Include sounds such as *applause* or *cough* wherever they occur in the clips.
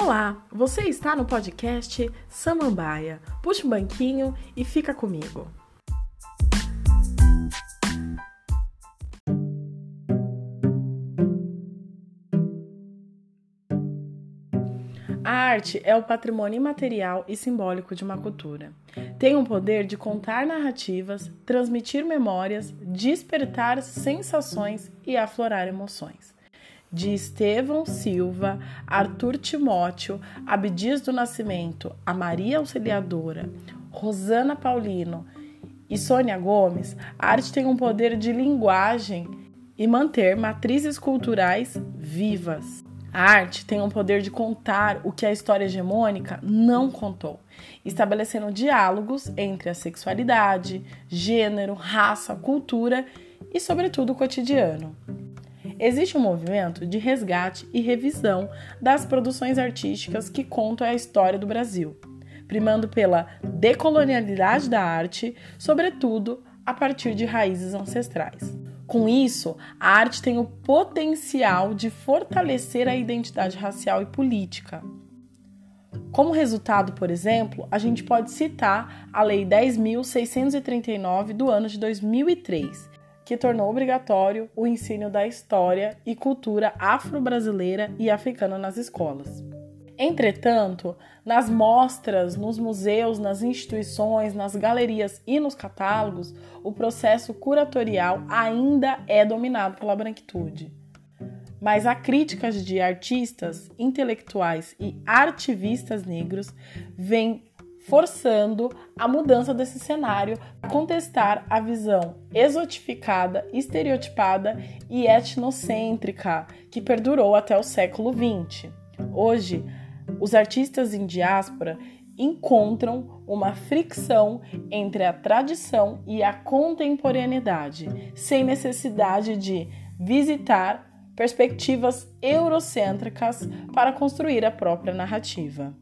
Olá, você está no podcast Samambaia. Puxa um banquinho e fica comigo. A arte é o patrimônio imaterial e simbólico de uma cultura. Tem o poder de contar narrativas, transmitir memórias, despertar sensações e aflorar emoções de Estevão Silva, Arthur Timóteo, Abdias do Nascimento, a Maria Auxiliadora, Rosana Paulino e Sônia Gomes, a arte tem um poder de linguagem e manter matrizes culturais vivas. A arte tem um poder de contar o que a história hegemônica não contou, estabelecendo diálogos entre a sexualidade, gênero, raça, cultura e, sobretudo, o cotidiano existe um movimento de resgate e revisão das produções artísticas que contam a história do Brasil, primando pela decolonialidade da arte, sobretudo a partir de raízes ancestrais. Com isso, a arte tem o potencial de fortalecer a identidade racial e política. Como resultado, por exemplo, a gente pode citar a Lei 10.639 do ano de 2003, que tornou obrigatório o ensino da história e cultura afro-brasileira e africana nas escolas. Entretanto, nas mostras, nos museus, nas instituições, nas galerias e nos catálogos, o processo curatorial ainda é dominado pela branquitude. Mas há críticas de artistas, intelectuais e artivistas negros vêm forçando a mudança desse cenário, contestar a visão exotificada, estereotipada e etnocêntrica que perdurou até o século XX. Hoje, os artistas em diáspora encontram uma fricção entre a tradição e a contemporaneidade, sem necessidade de visitar perspectivas eurocêntricas para construir a própria narrativa.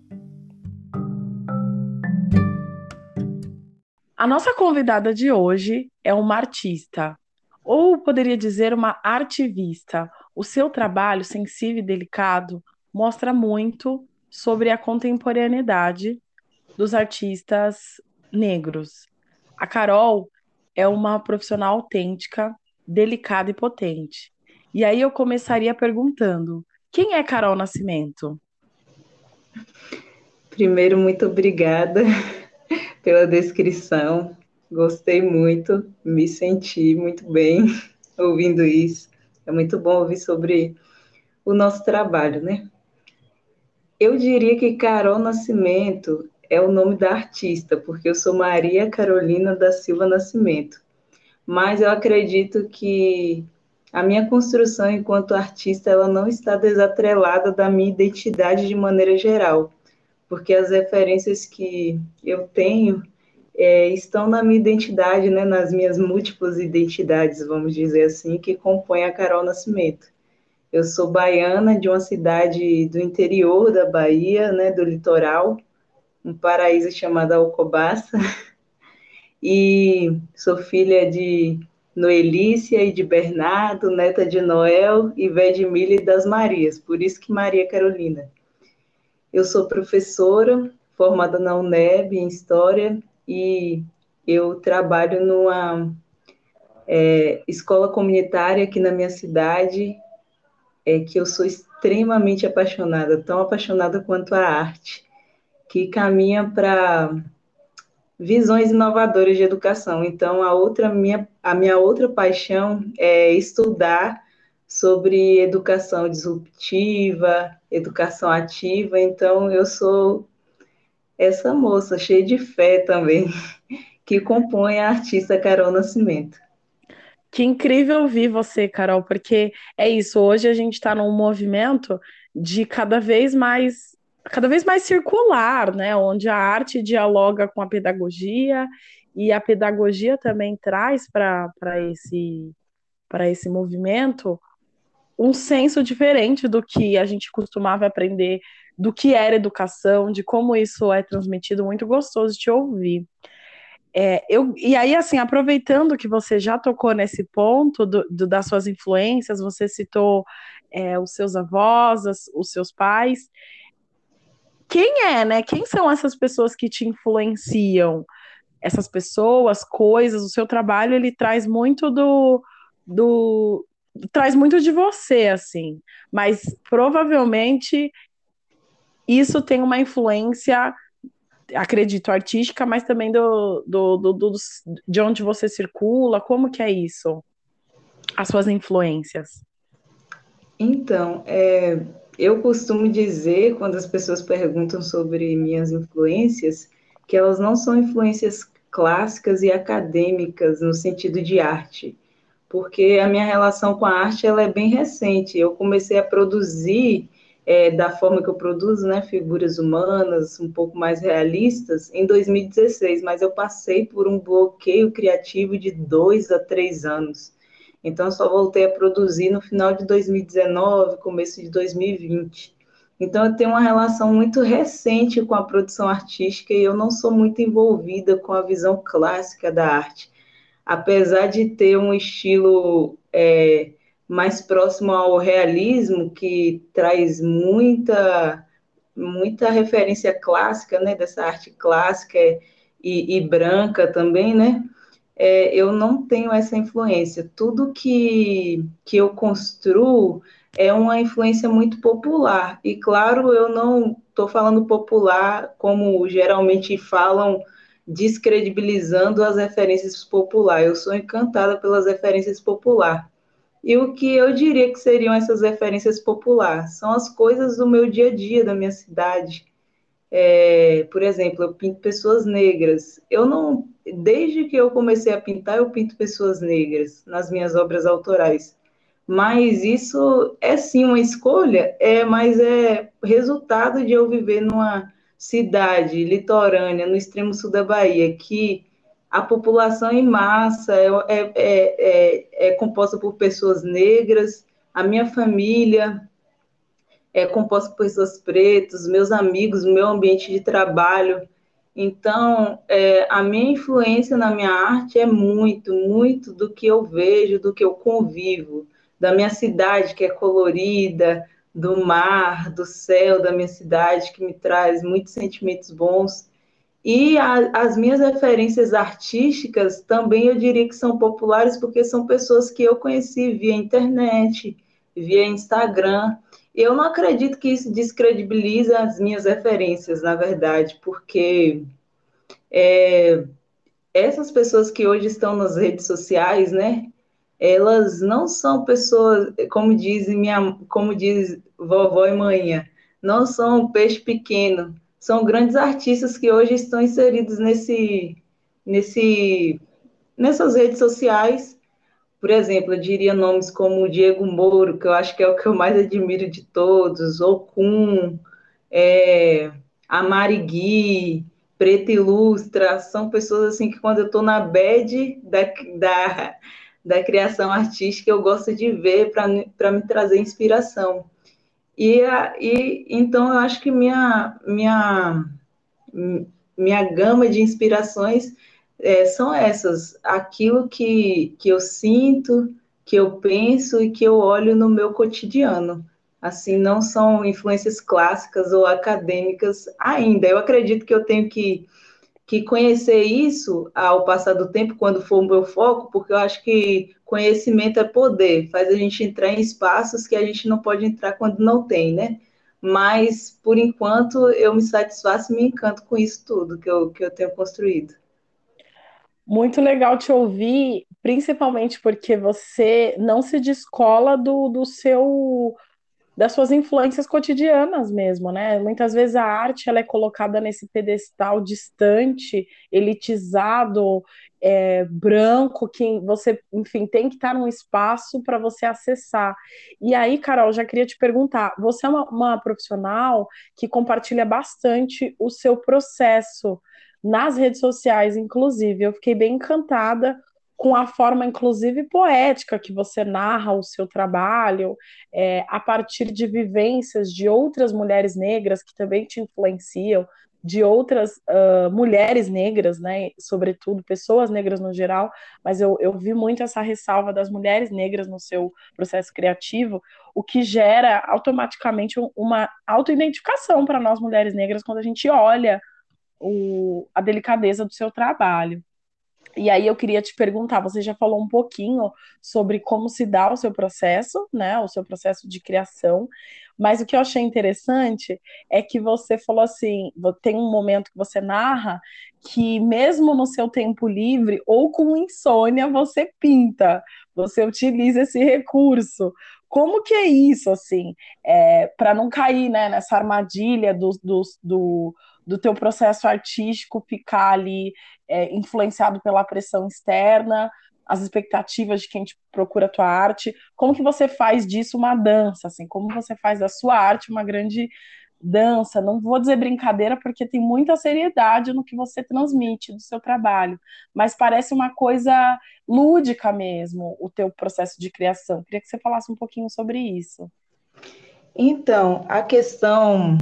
A nossa convidada de hoje é uma artista, ou poderia dizer uma artivista. O seu trabalho sensível e delicado mostra muito sobre a contemporaneidade dos artistas negros. A Carol é uma profissional autêntica, delicada e potente. E aí eu começaria perguntando: quem é Carol Nascimento? Primeiro, muito obrigada *laughs* pela descrição. Gostei muito, me senti muito bem *laughs* ouvindo isso. É muito bom ouvir sobre o nosso trabalho, né? Eu diria que Carol Nascimento é o nome da artista, porque eu sou Maria Carolina da Silva Nascimento. Mas eu acredito que a minha construção enquanto artista ela não está desatrelada da minha identidade de maneira geral porque as referências que eu tenho é, estão na minha identidade, né, nas minhas múltiplas identidades, vamos dizer assim, que compõem a Carol Nascimento. Eu sou baiana de uma cidade do interior da Bahia, né, do litoral, um paraíso chamado Alcobaça, *laughs* e sou filha de Noelícia e de Bernardo, neta de Noel e Milha e das Marias, por isso que Maria Carolina. Eu sou professora, formada na UNEB em História, e eu trabalho numa é, escola comunitária aqui na minha cidade, é, que eu sou extremamente apaixonada, tão apaixonada quanto a arte, que caminha para visões inovadoras de educação. Então, a outra minha, a minha outra paixão é estudar sobre educação disruptiva, educação ativa, então eu sou essa moça cheia de fé também, *laughs* que compõe a artista Carol Nascimento. Que incrível ouvir você, Carol, porque é isso, hoje a gente está num movimento de cada vez mais cada vez mais circular, né, onde a arte dialoga com a pedagogia e a pedagogia também traz para esse para esse movimento um senso diferente do que a gente costumava aprender, do que era educação, de como isso é transmitido, muito gostoso de ouvir. É, eu, e aí, assim, aproveitando que você já tocou nesse ponto do, do das suas influências, você citou é, os seus avós, as, os seus pais, quem é, né? Quem são essas pessoas que te influenciam? Essas pessoas, coisas, o seu trabalho, ele traz muito do, do traz muito de você, assim, mas provavelmente isso tem uma influência, acredito, artística, mas também do, do, do, do, de onde você circula, como que é isso? As suas influências. Então, é, eu costumo dizer, quando as pessoas perguntam sobre minhas influências, que elas não são influências clássicas e acadêmicas no sentido de arte, porque a minha relação com a arte ela é bem recente. Eu comecei a produzir é, da forma que eu produzo, né, figuras humanas um pouco mais realistas, em 2016, mas eu passei por um bloqueio criativo de dois a três anos. Então, só voltei a produzir no final de 2019, começo de 2020. Então, eu tenho uma relação muito recente com a produção artística e eu não sou muito envolvida com a visão clássica da arte. Apesar de ter um estilo é, mais próximo ao realismo, que traz muita, muita referência clássica, né, dessa arte clássica e, e branca também, né? é, eu não tenho essa influência. Tudo que, que eu construo é uma influência muito popular. E, claro, eu não estou falando popular como geralmente falam, descredibilizando as referências populares. Eu sou encantada pelas referências populares. E o que eu diria que seriam essas referências populares? São as coisas do meu dia a dia, da minha cidade. É, por exemplo, eu pinto pessoas negras. Eu não desde que eu comecei a pintar, eu pinto pessoas negras nas minhas obras autorais. Mas isso é sim uma escolha, é, mas é resultado de eu viver numa cidade litorânea, no extremo sul da Bahia, que a população em massa é, é, é, é composta por pessoas negras, a minha família é composta por pessoas pretas, meus amigos, meu ambiente de trabalho. Então, é, a minha influência na minha arte é muito, muito do que eu vejo, do que eu convivo, da minha cidade que é colorida, do mar, do céu da minha cidade, que me traz muitos sentimentos bons. E a, as minhas referências artísticas também eu diria que são populares, porque são pessoas que eu conheci via internet, via Instagram. Eu não acredito que isso descredibiliza as minhas referências, na verdade, porque é, essas pessoas que hoje estão nas redes sociais, né? Elas não são pessoas, como diz minha, como diz vovó e manhã, não são um peixe pequeno, são grandes artistas que hoje estão inseridos nesse, nesse, nessas redes sociais. Por exemplo, eu diria nomes como Diego Moro, que eu acho que é o que eu mais admiro de todos, Okun, é, a Marigui, Preta Ilustra, são pessoas assim que quando eu estou na bed da, da, da criação artística, eu gosto de ver para me trazer inspiração. E, e então eu acho que minha, minha, minha gama de inspirações é, são essas, aquilo que, que eu sinto, que eu penso e que eu olho no meu cotidiano. Assim, não são influências clássicas ou acadêmicas ainda. Eu acredito que eu tenho que, que conhecer isso ao passar do tempo, quando for o meu foco, porque eu acho que conhecimento é poder, faz a gente entrar em espaços que a gente não pode entrar quando não tem, né? Mas, por enquanto, eu me satisfaço e me encanto com isso tudo que eu, que eu tenho construído. Muito legal te ouvir, principalmente porque você não se descola do, do seu das suas influências cotidianas mesmo, né? Muitas vezes a arte ela é colocada nesse pedestal distante, elitizado, é, branco, que você, enfim, tem que estar num espaço para você acessar. E aí, Carol, já queria te perguntar: você é uma, uma profissional que compartilha bastante o seu processo nas redes sociais, inclusive. Eu fiquei bem encantada com a forma, inclusive, poética que você narra o seu trabalho, é, a partir de vivências de outras mulheres negras que também te influenciam, de outras uh, mulheres negras, né, sobretudo, pessoas negras no geral, mas eu, eu vi muito essa ressalva das mulheres negras no seu processo criativo, o que gera automaticamente uma autoidentificação para nós mulheres negras quando a gente olha o, a delicadeza do seu trabalho. E aí eu queria te perguntar, você já falou um pouquinho sobre como se dá o seu processo, né, o seu processo de criação, mas o que eu achei interessante é que você falou assim, tem um momento que você narra que mesmo no seu tempo livre ou com insônia você pinta, você utiliza esse recurso. Como que é isso, assim, é, para não cair né, nessa armadilha do, do, do do teu processo artístico ficar ali é, influenciado pela pressão externa, as expectativas de quem te procura a tua arte. Como que você faz disso uma dança, assim? Como você faz da sua arte uma grande dança? Não vou dizer brincadeira porque tem muita seriedade no que você transmite do seu trabalho, mas parece uma coisa lúdica mesmo o teu processo de criação. Queria que você falasse um pouquinho sobre isso. Então, a questão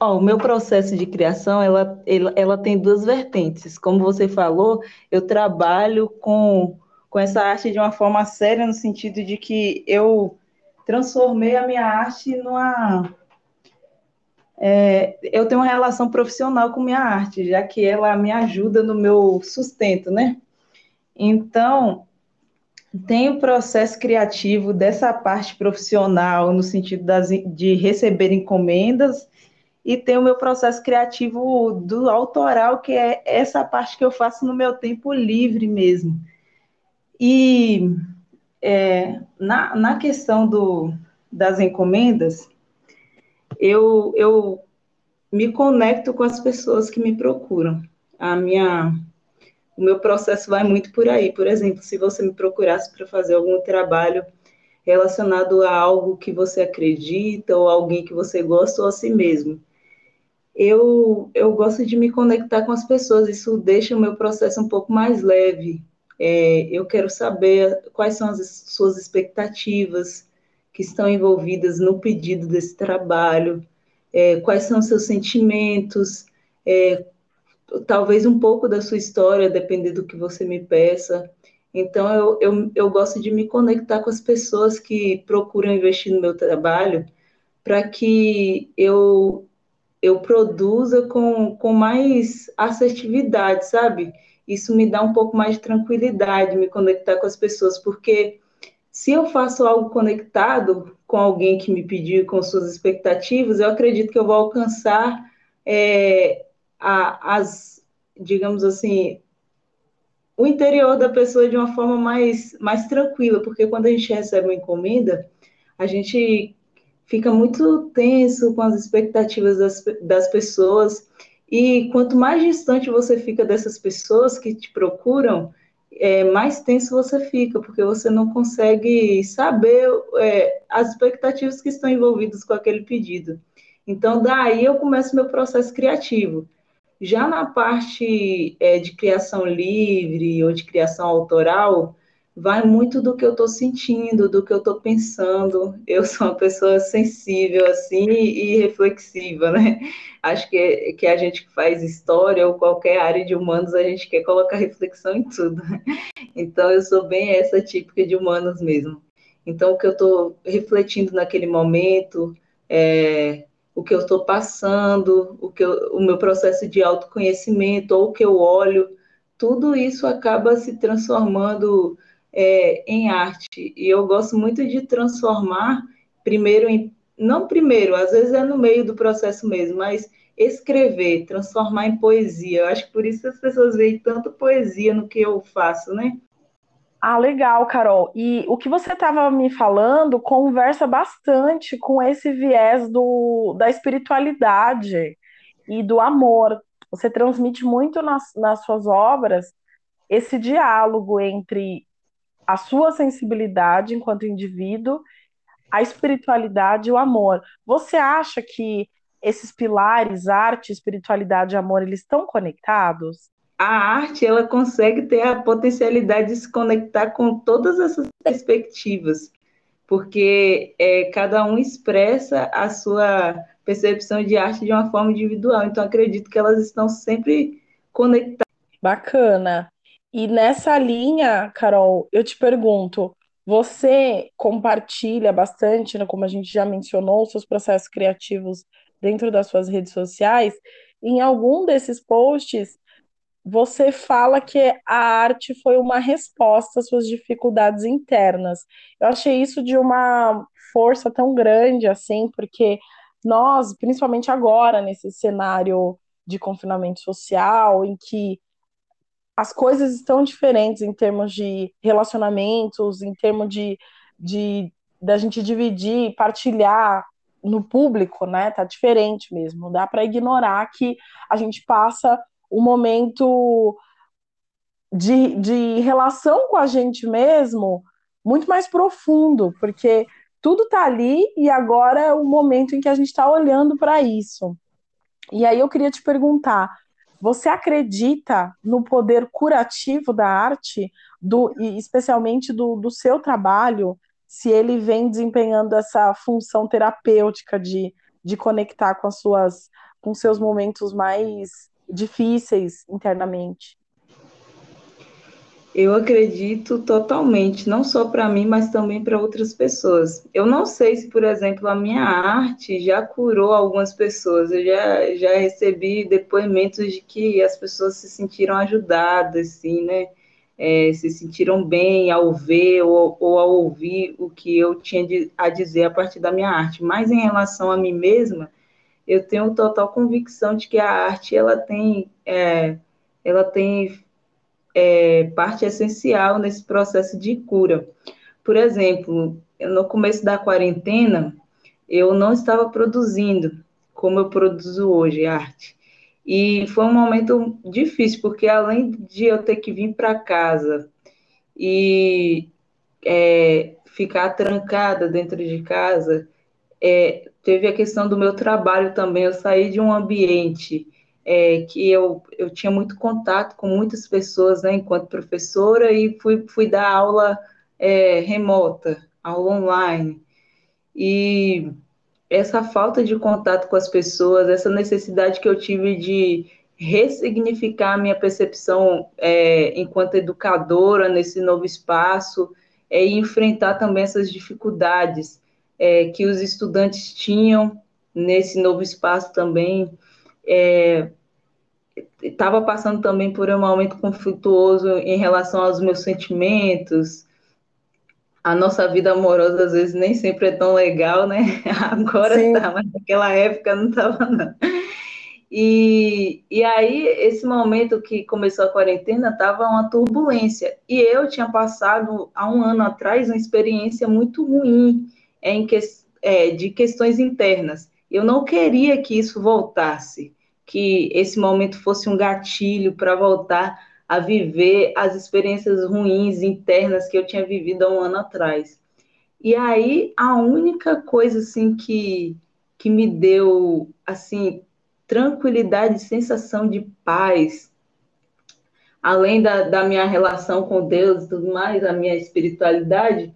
O meu processo de criação, ela, ela, ela, tem duas vertentes. Como você falou, eu trabalho com, com essa arte de uma forma séria, no sentido de que eu transformei a minha arte numa... É, eu tenho uma relação profissional com minha arte, já que ela me ajuda no meu sustento, né? Então, tem o processo criativo dessa parte profissional, no sentido das, de receber encomendas e tem o meu processo criativo do autoral, que é essa parte que eu faço no meu tempo livre mesmo. E é, na, na questão do, das encomendas, eu, eu me conecto com as pessoas que me procuram. A minha, o meu processo vai muito por aí. Por exemplo, se você me procurasse para fazer algum trabalho relacionado a algo que você acredita, ou alguém que você gosta, ou a si mesmo eu, eu gosto de me conectar com as pessoas, isso deixa o meu processo um pouco mais leve. É, eu quero saber quais são as suas expectativas que estão envolvidas no pedido desse trabalho, é, quais são seus sentimentos, é, talvez um pouco da sua história, dependendo do que você me peça. Então, eu, eu, eu gosto de me conectar com as pessoas que procuram investir no meu trabalho, para que eu eu produza com, com mais assertividade, sabe? Isso me dá um pouco mais de tranquilidade, me conectar com as pessoas, porque se eu faço algo conectado com alguém que me pediu, com suas expectativas, eu acredito que eu vou alcançar é, a, as, digamos assim, o interior da pessoa de uma forma mais, mais tranquila, porque quando a gente recebe uma encomenda, a gente fica muito tenso com as expectativas das, das pessoas. E quanto mais distante você fica dessas pessoas que te procuram, é, mais tenso você fica, porque você não consegue saber é, as expectativas que estão envolvidas com aquele pedido. Então, daí eu começo meu processo criativo. Já na parte é, de criação livre ou de criação autoral, vai muito do que eu estou sentindo, do que eu estou pensando. Eu sou uma pessoa sensível, assim, e reflexiva, né? Acho que, que a gente que faz história ou qualquer área de humanos, a gente quer colocar reflexão em tudo. Então, eu sou bem essa típica de humanos mesmo. Então, o que eu estou refletindo naquele momento, é, o que eu estou passando, o, que eu, o meu processo de autoconhecimento, ou o que eu olho, tudo isso acaba se transformando é, em arte. E eu gosto muito de transformar, primeiro em. Não primeiro, às vezes é no meio do processo mesmo, mas escrever, transformar em poesia. Eu acho que por isso as pessoas veem tanta poesia no que eu faço, né? Ah, legal, Carol. E o que você estava me falando conversa bastante com esse viés do, da espiritualidade e do amor. Você transmite muito nas, nas suas obras esse diálogo entre a sua sensibilidade enquanto indivíduo, a espiritualidade e o amor. Você acha que esses pilares, arte, espiritualidade e amor, eles estão conectados? A arte, ela consegue ter a potencialidade de se conectar com todas essas perspectivas. porque é, cada um expressa a sua percepção de arte de uma forma individual. Então, acredito que elas estão sempre conectadas. Bacana. E nessa linha, Carol, eu te pergunto, você compartilha bastante, né, como a gente já mencionou, seus processos criativos dentro das suas redes sociais. Em algum desses posts, você fala que a arte foi uma resposta às suas dificuldades internas. Eu achei isso de uma força tão grande assim, porque nós, principalmente agora, nesse cenário de confinamento social, em que as coisas estão diferentes em termos de relacionamentos, em termos de, de da gente dividir, partilhar no público, né? Tá diferente mesmo. Não dá para ignorar que a gente passa um momento de, de relação com a gente mesmo muito mais profundo, porque tudo está ali e agora é o momento em que a gente está olhando para isso. E aí eu queria te perguntar: você acredita no poder curativo da arte, do, e especialmente do, do seu trabalho, se ele vem desempenhando essa função terapêutica de, de conectar com as suas com seus momentos mais difíceis internamente? Eu acredito totalmente, não só para mim, mas também para outras pessoas. Eu não sei se, por exemplo, a minha arte já curou algumas pessoas. Eu já, já recebi depoimentos de que as pessoas se sentiram ajudadas, assim, né? É, se sentiram bem ao ver ou, ou ao ouvir o que eu tinha de, a dizer a partir da minha arte. Mas em relação a mim mesma, eu tenho total convicção de que a arte ela tem, é, ela tem é, parte essencial nesse processo de cura. Por exemplo, no começo da quarentena, eu não estava produzindo como eu produzo hoje arte. E foi um momento difícil, porque além de eu ter que vir para casa e é, ficar trancada dentro de casa, é, teve a questão do meu trabalho também. Eu saí de um ambiente é, que eu, eu tinha muito contato com muitas pessoas, né, enquanto professora, e fui, fui dar aula é, remota, aula online. E essa falta de contato com as pessoas, essa necessidade que eu tive de ressignificar a minha percepção é, enquanto educadora nesse novo espaço é, e enfrentar também essas dificuldades é, que os estudantes tinham nesse novo espaço também. É, estava passando também por um momento conflituoso em relação aos meus sentimentos. A nossa vida amorosa às vezes nem sempre é tão legal, né? *laughs* Agora Sim. tá, mas naquela época não estava não. E, e aí, esse momento que começou a quarentena, estava uma turbulência. E eu tinha passado, há um ano atrás, uma experiência muito ruim em que, é, de questões internas. Eu não queria que isso voltasse que esse momento fosse um gatilho para voltar a viver as experiências ruins internas que eu tinha vivido há um ano atrás. E aí a única coisa assim que que me deu assim tranquilidade, sensação de paz, além da, da minha relação com Deus e tudo mais, a minha espiritualidade,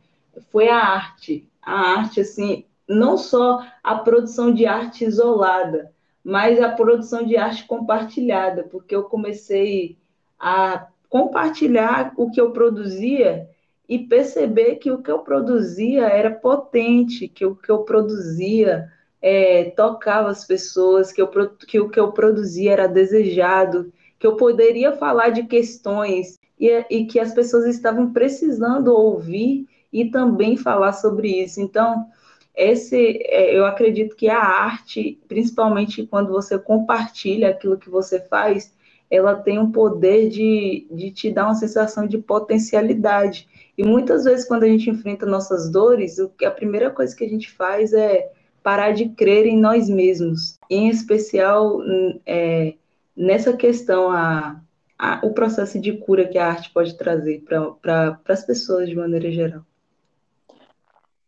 foi a arte. A arte, assim, não só a produção de arte isolada, mas a produção de arte compartilhada, porque eu comecei a compartilhar o que eu produzia e perceber que o que eu produzia era potente, que o que eu produzia é, tocava as pessoas, que, eu, que o que eu produzia era desejado, que eu poderia falar de questões e, e que as pessoas estavam precisando ouvir e também falar sobre isso. Então, esse, é, eu acredito que a arte, principalmente quando você compartilha aquilo que você faz, ela tem um poder de, de te dar uma sensação de potencialidade. E muitas vezes, quando a gente enfrenta nossas dores, a primeira coisa que a gente faz é parar de crer em nós mesmos. Em especial, é, nessa questão, a, a, o processo de cura que a arte pode trazer para pra, as pessoas de maneira geral.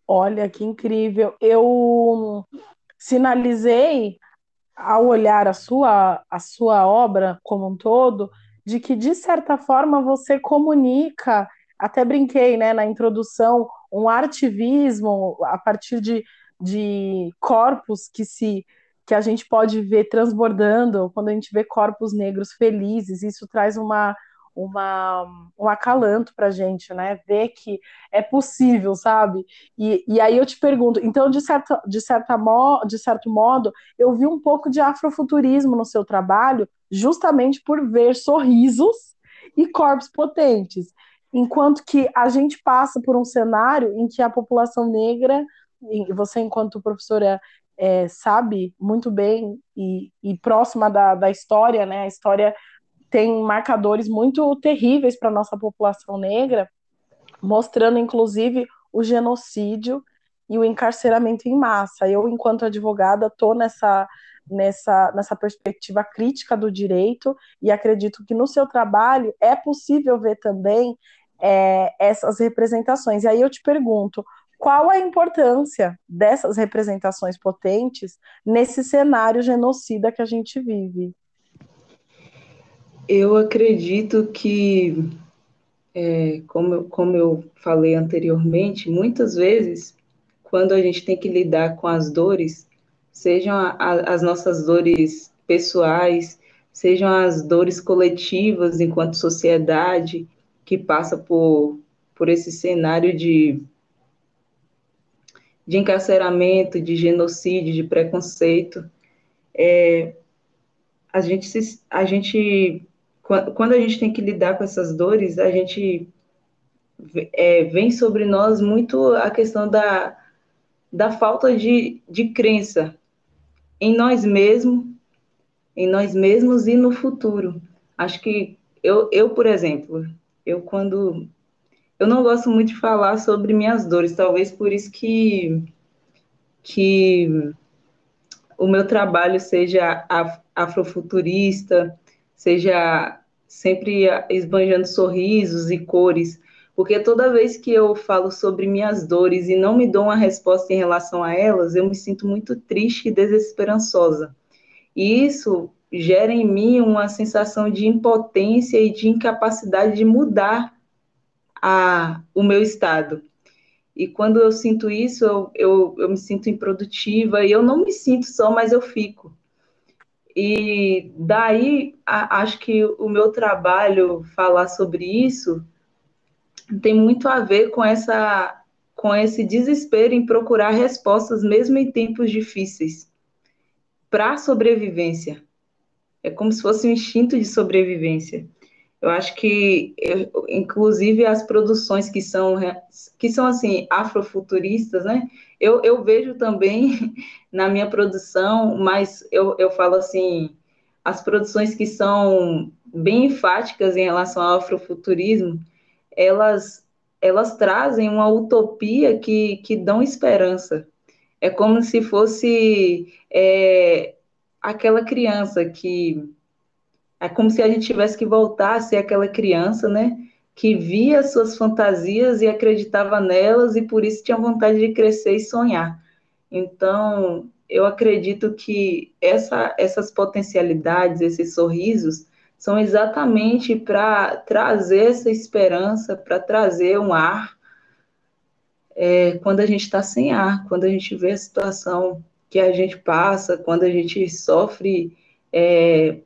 Olha que incrível. Eu sinalizei ao olhar a sua, a sua obra como um todo, de que, de certa forma, você comunica até brinquei né, na introdução, um artivismo a partir de, de corpos que se que a gente pode ver transbordando quando a gente vê corpos negros felizes, isso traz uma, uma, um acalanto para gente, né? Ver que é possível, sabe? E, e aí eu te pergunto, então, de, certa, de, certa mo, de certo modo, eu vi um pouco de afrofuturismo no seu trabalho, justamente por ver sorrisos e corpos potentes. Enquanto que a gente passa por um cenário em que a população negra, e você, enquanto professora, é, sabe muito bem e, e próxima da, da história, né? A história tem marcadores muito terríveis para a nossa população negra, mostrando inclusive o genocídio e o encarceramento em massa. Eu, enquanto advogada, estou nessa, nessa, nessa perspectiva crítica do direito e acredito que no seu trabalho é possível ver também é, essas representações. E aí eu te pergunto, qual a importância dessas representações potentes nesse cenário genocida que a gente vive? Eu acredito que, é, como, como eu falei anteriormente, muitas vezes, quando a gente tem que lidar com as dores, sejam a, a, as nossas dores pessoais, sejam as dores coletivas enquanto sociedade que passa por, por esse cenário de, de encarceramento, de genocídio, de preconceito, é, a gente, se, a gente quando a gente tem que lidar com essas dores, a gente é, vem sobre nós muito a questão da, da falta de, de crença em nós mesmos, em nós mesmos e no futuro. Acho que eu, eu, por exemplo, eu quando eu não gosto muito de falar sobre minhas dores, talvez por isso que que o meu trabalho seja afrofuturista, seja sempre esbanjando sorrisos e cores, porque toda vez que eu falo sobre minhas dores e não me dou uma resposta em relação a elas, eu me sinto muito triste e desesperançosa. E isso gera em mim uma sensação de impotência e de incapacidade de mudar a, o meu estado. E quando eu sinto isso, eu, eu, eu me sinto improdutiva e eu não me sinto só, mas eu fico. E daí a, acho que o meu trabalho falar sobre isso tem muito a ver com essa com esse desespero em procurar respostas mesmo em tempos difíceis para a sobrevivência. É como se fosse um instinto de sobrevivência. Eu acho que, inclusive, as produções que são, que são assim, afrofuturistas, né? Eu, eu vejo também *laughs* na minha produção, mas eu, eu falo assim, as produções que são bem enfáticas em relação ao afrofuturismo, elas, elas trazem uma utopia que, que dão esperança. É como se fosse é, aquela criança que é como se a gente tivesse que voltar a ser aquela criança, né? Que via suas fantasias e acreditava nelas e por isso tinha vontade de crescer e sonhar. Então, eu acredito que essa, essas potencialidades, esses sorrisos, são exatamente para trazer essa esperança, para trazer um ar é, quando a gente está sem ar, quando a gente vê a situação que a gente passa, quando a gente sofre é,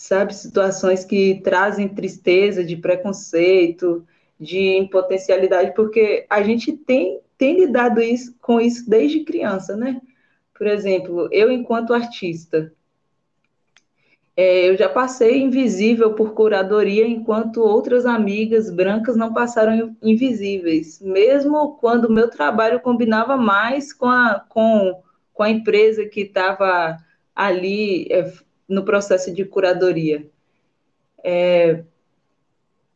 sabe? Situações que trazem tristeza, de preconceito, de impotencialidade, porque a gente tem, tem lidado isso, com isso desde criança, né? Por exemplo, eu, enquanto artista, é, eu já passei invisível por curadoria, enquanto outras amigas brancas não passaram invisíveis, mesmo quando o meu trabalho combinava mais com a, com, com a empresa que estava ali é, no processo de curadoria. É,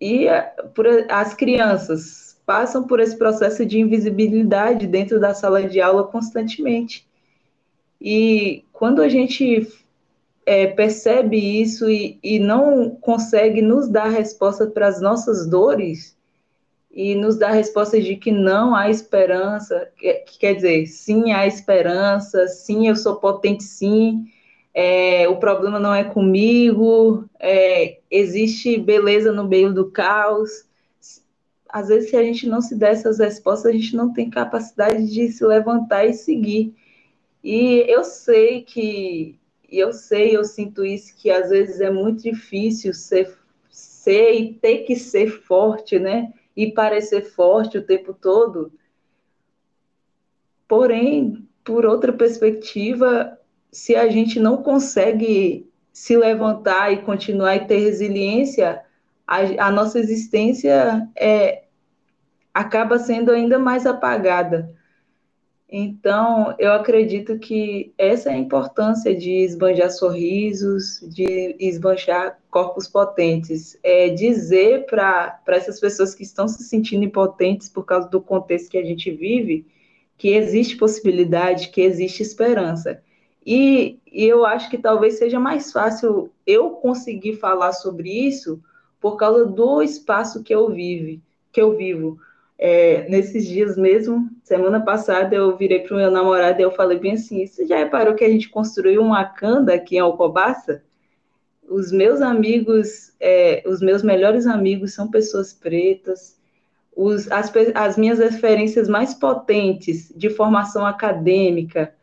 e por, as crianças passam por esse processo de invisibilidade dentro da sala de aula constantemente. E quando a gente é, percebe isso e, e não consegue nos dar resposta para as nossas dores, e nos dar respostas de que não há esperança, que, que quer dizer, sim, há esperança, sim, eu sou potente, sim, é, o problema não é comigo, é, existe beleza no meio do caos. às vezes, se a gente não se der essas respostas, a gente não tem capacidade de se levantar e seguir. E eu sei que, eu sei, eu sinto isso, que às vezes é muito difícil ser, ser e ter que ser forte, né? E parecer forte o tempo todo. Porém, por outra perspectiva, se a gente não consegue se levantar e continuar e ter resiliência, a, a nossa existência é, acaba sendo ainda mais apagada. Então, eu acredito que essa é a importância de esbanjar sorrisos, de esbanjar corpos potentes. É dizer para essas pessoas que estão se sentindo impotentes por causa do contexto que a gente vive, que existe possibilidade, que existe esperança. E, e eu acho que talvez seja mais fácil eu conseguir falar sobre isso por causa do espaço que eu vive, que eu vivo. É, nesses dias mesmo, semana passada, eu virei para o meu namorado e eu falei bem assim: você já reparou que a gente construiu uma canda aqui em Alcobaça? Os meus amigos, é, os meus melhores amigos são pessoas pretas, os, as, as minhas referências mais potentes de formação acadêmica,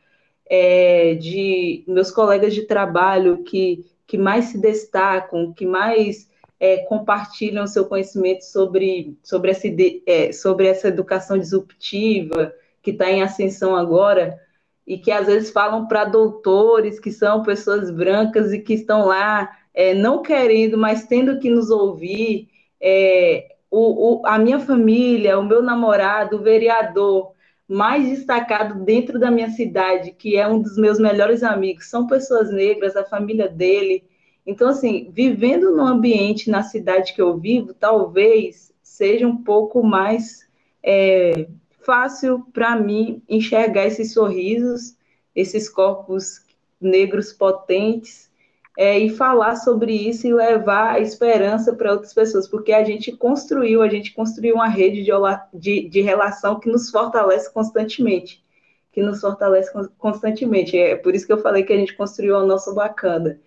é, de meus colegas de trabalho que, que mais se destacam, que mais é, compartilham seu conhecimento sobre, sobre, essa, é, sobre essa educação disruptiva que está em ascensão agora, e que às vezes falam para doutores que são pessoas brancas e que estão lá é, não querendo, mas tendo que nos ouvir. É, o, o, a minha família, o meu namorado, o vereador mais destacado dentro da minha cidade, que é um dos meus melhores amigos, são pessoas negras, a família dele. Então, assim, vivendo no ambiente, na cidade que eu vivo, talvez seja um pouco mais é, fácil para mim enxergar esses sorrisos, esses corpos negros potentes é, e falar sobre isso e levar a esperança para outras pessoas, porque a gente construiu, a gente construiu uma rede de, de, de relação que nos fortalece constantemente, que nos fortalece constantemente. É por isso que eu falei que a gente construiu a nossa bacana.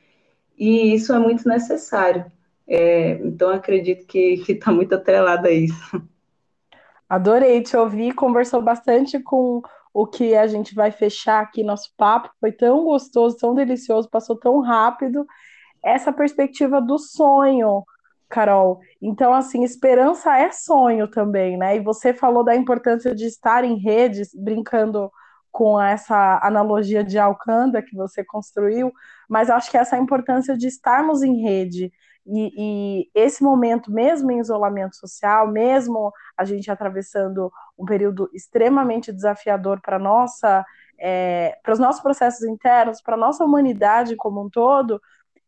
E isso é muito necessário. É, então, acredito que está muito atrelado a isso. Adorei te ouvir, conversou bastante com o que a gente vai fechar aqui nosso papo. Foi tão gostoso, tão delicioso, passou tão rápido. Essa perspectiva do sonho, Carol. Então, assim, esperança é sonho também, né? E você falou da importância de estar em redes, brincando com essa analogia de Alcanda que você construiu, mas acho que essa importância de estarmos em rede, e, e, esse momento, mesmo em isolamento social, mesmo a gente atravessando um período extremamente desafiador para nossa, é, para os nossos processos internos, para a nossa humanidade como um todo,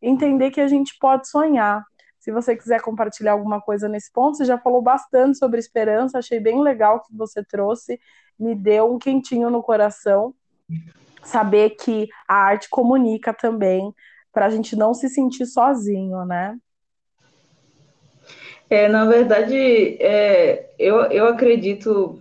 entender que a gente pode sonhar. Se você quiser compartilhar alguma coisa nesse ponto, você já falou bastante sobre esperança, achei bem legal que você trouxe, me deu um quentinho no coração saber que a arte comunica também, para a gente não se sentir sozinho, né? É, na verdade, é, eu, eu acredito,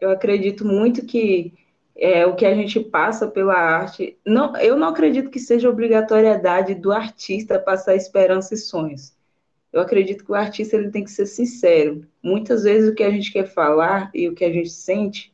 eu acredito muito que é, o que a gente passa pela arte, não, eu não acredito que seja obrigatoriedade do artista passar esperança e sonhos. Eu acredito que o artista ele tem que ser sincero. Muitas vezes o que a gente quer falar e o que a gente sente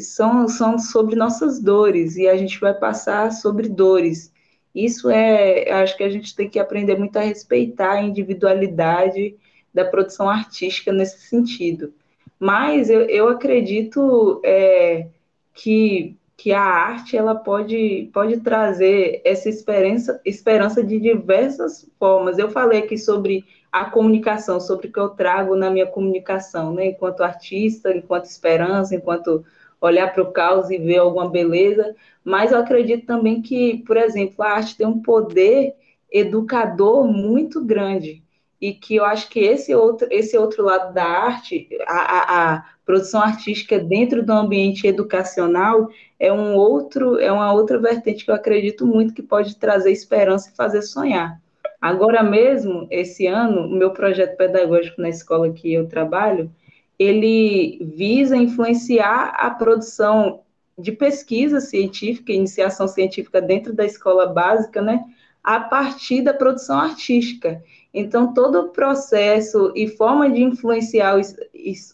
são, são sobre nossas dores e a gente vai passar sobre dores. Isso é, acho que a gente tem que aprender muito a respeitar a individualidade da produção artística nesse sentido. Mas eu, eu acredito é, que, que a arte ela pode, pode trazer essa esperança, esperança de diversas formas. Eu falei aqui sobre a comunicação, sobre o que eu trago na minha comunicação, né? enquanto artista, enquanto esperança, enquanto olhar para o caos e ver alguma beleza, mas eu acredito também que, por exemplo, a arte tem um poder educador muito grande e que eu acho que esse outro, esse outro lado da arte, a, a, a, produção artística dentro do ambiente educacional é um outro, é uma outra vertente que eu acredito muito que pode trazer esperança e fazer sonhar. Agora mesmo, esse ano, o meu projeto pedagógico na escola que eu trabalho, ele visa influenciar a produção de pesquisa científica, iniciação científica dentro da escola básica, né, a partir da produção artística. Então, todo o processo e forma de influenciar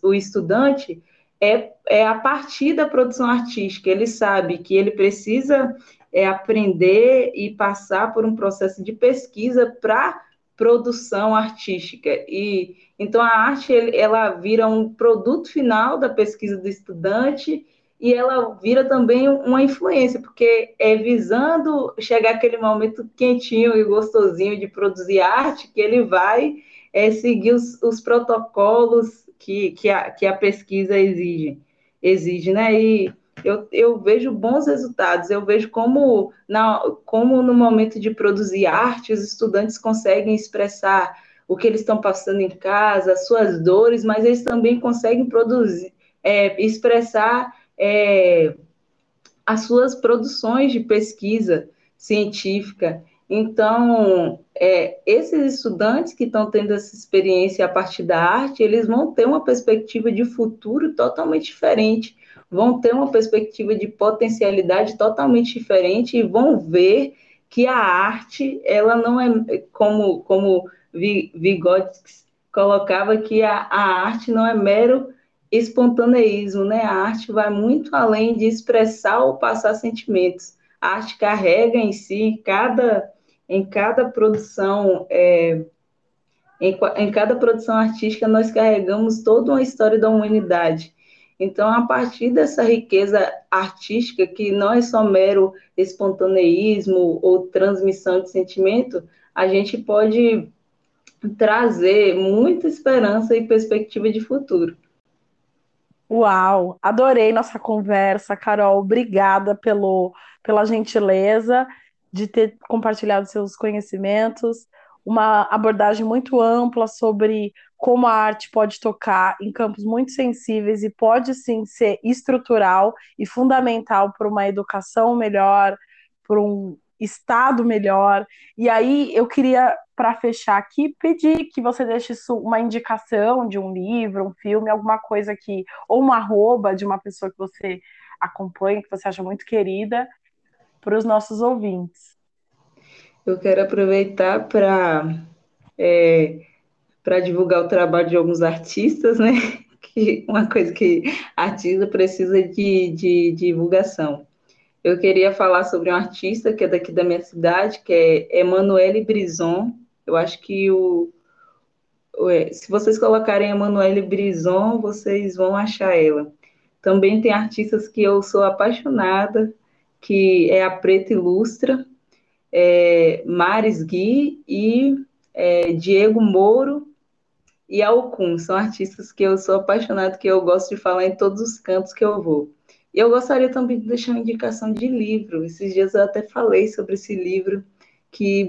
o, estudante é, é a partir da produção artística. Ele sabe que ele precisa é, aprender e passar por um processo de pesquisa para produção artística. E então a arte ela vira um produto final da pesquisa do estudante e ela vira também uma influência, porque é visando chegar aquele momento quentinho e gostosinho de produzir arte que ele vai é, seguir os, os protocolos que, que, a, que a pesquisa exige, exige, né? E eu, eu vejo bons resultados, eu vejo como, na, como no momento de produzir arte, os estudantes conseguem expressar o que eles estão passando em casa, suas dores, mas eles também conseguem produzir, é, expressar é, as suas produções de pesquisa científica. Então, é, esses estudantes que estão tendo essa experiência a partir da arte, eles vão ter uma perspectiva de futuro totalmente diferente, vão ter uma perspectiva de potencialidade totalmente diferente e vão ver que a arte, ela não é como, como Vygotsky colocava que a, a arte não é mero espontaneísmo, né? A arte vai muito além de expressar ou passar sentimentos. A arte carrega em si, cada, em cada produção, é, em, em cada produção artística, nós carregamos toda uma história da humanidade. Então, a partir dessa riqueza artística, que não é só mero espontaneísmo ou transmissão de sentimento, a gente pode trazer muita esperança e perspectiva de futuro. Uau, adorei nossa conversa, Carol. Obrigada pelo, pela gentileza de ter compartilhado seus conhecimentos, uma abordagem muito ampla sobre como a arte pode tocar em campos muito sensíveis e pode sim ser estrutural e fundamental para uma educação melhor, para um estado melhor. E aí eu queria, para fechar aqui, pedir que você deixe uma indicação de um livro, um filme, alguma coisa que, ou uma arroba de uma pessoa que você acompanha, que você acha muito querida, para os nossos ouvintes. Eu quero aproveitar para é, para divulgar o trabalho de alguns artistas, né? *laughs* Que uma coisa que artista precisa de, de divulgação. Eu queria falar sobre um artista que é daqui da minha cidade, que é Emanuele Brison. Eu acho que o, se vocês colocarem Emanuele Brison, vocês vão achar ela. Também tem artistas que eu sou apaixonada, que é a Preta Ilustra, é, Maris Gui e é, Diego Moro e Alcun. São artistas que eu sou apaixonada, que eu gosto de falar em todos os cantos que eu vou. E eu gostaria também de deixar uma indicação de livro. Esses dias eu até falei sobre esse livro que,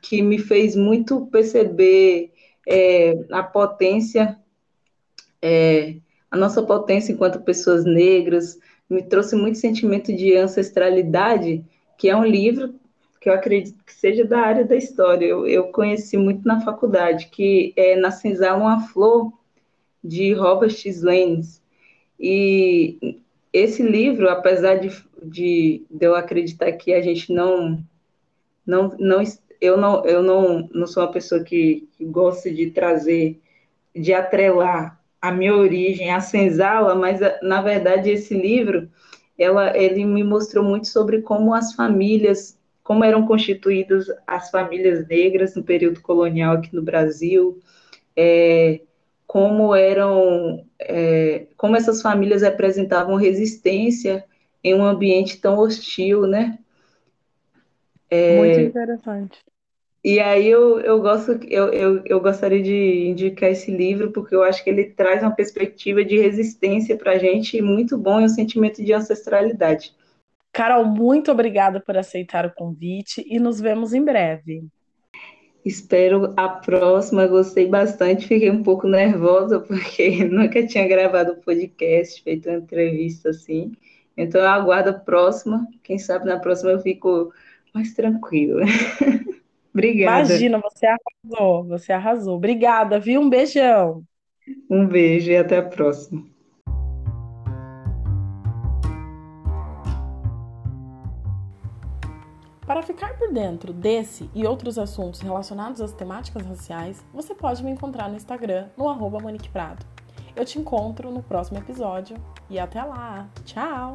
que me fez muito perceber é, a potência, é, a nossa potência enquanto pessoas negras, me trouxe muito sentimento de ancestralidade, que é um livro que eu acredito que seja da área da história. Eu, eu conheci muito na faculdade, que é Na uma Flor, de Robert Slanes. E esse livro, apesar de, de, de, eu acreditar que a gente não, não, não eu não, eu não, não sou uma pessoa que, que gosta de trazer, de atrelar a minha origem à senzala, mas na verdade esse livro, ela, ele me mostrou muito sobre como as famílias, como eram constituídas as famílias negras no período colonial aqui no Brasil, é, como eram, é, como essas famílias representavam resistência em um ambiente tão hostil, né? É, Muito interessante. E aí eu, eu gosto, eu, eu, eu gostaria de indicar esse livro, porque eu acho que ele traz uma perspectiva de resistência para a gente muito bom e um sentimento de ancestralidade. Carol, muito obrigada por aceitar o convite e nos vemos em breve. Espero a próxima. Gostei bastante. Fiquei um pouco nervosa porque *laughs* nunca tinha gravado podcast, feito uma entrevista assim. Então eu aguardo a próxima. Quem sabe na próxima eu fico mais tranquila. *laughs* Obrigada. Imagina, você arrasou, você arrasou. Obrigada, viu? Um beijão. Um beijo e até a próxima. Para ficar por dentro desse e outros assuntos relacionados às temáticas raciais, você pode me encontrar no Instagram, no arroba Monique Prado. Eu te encontro no próximo episódio e até lá! Tchau!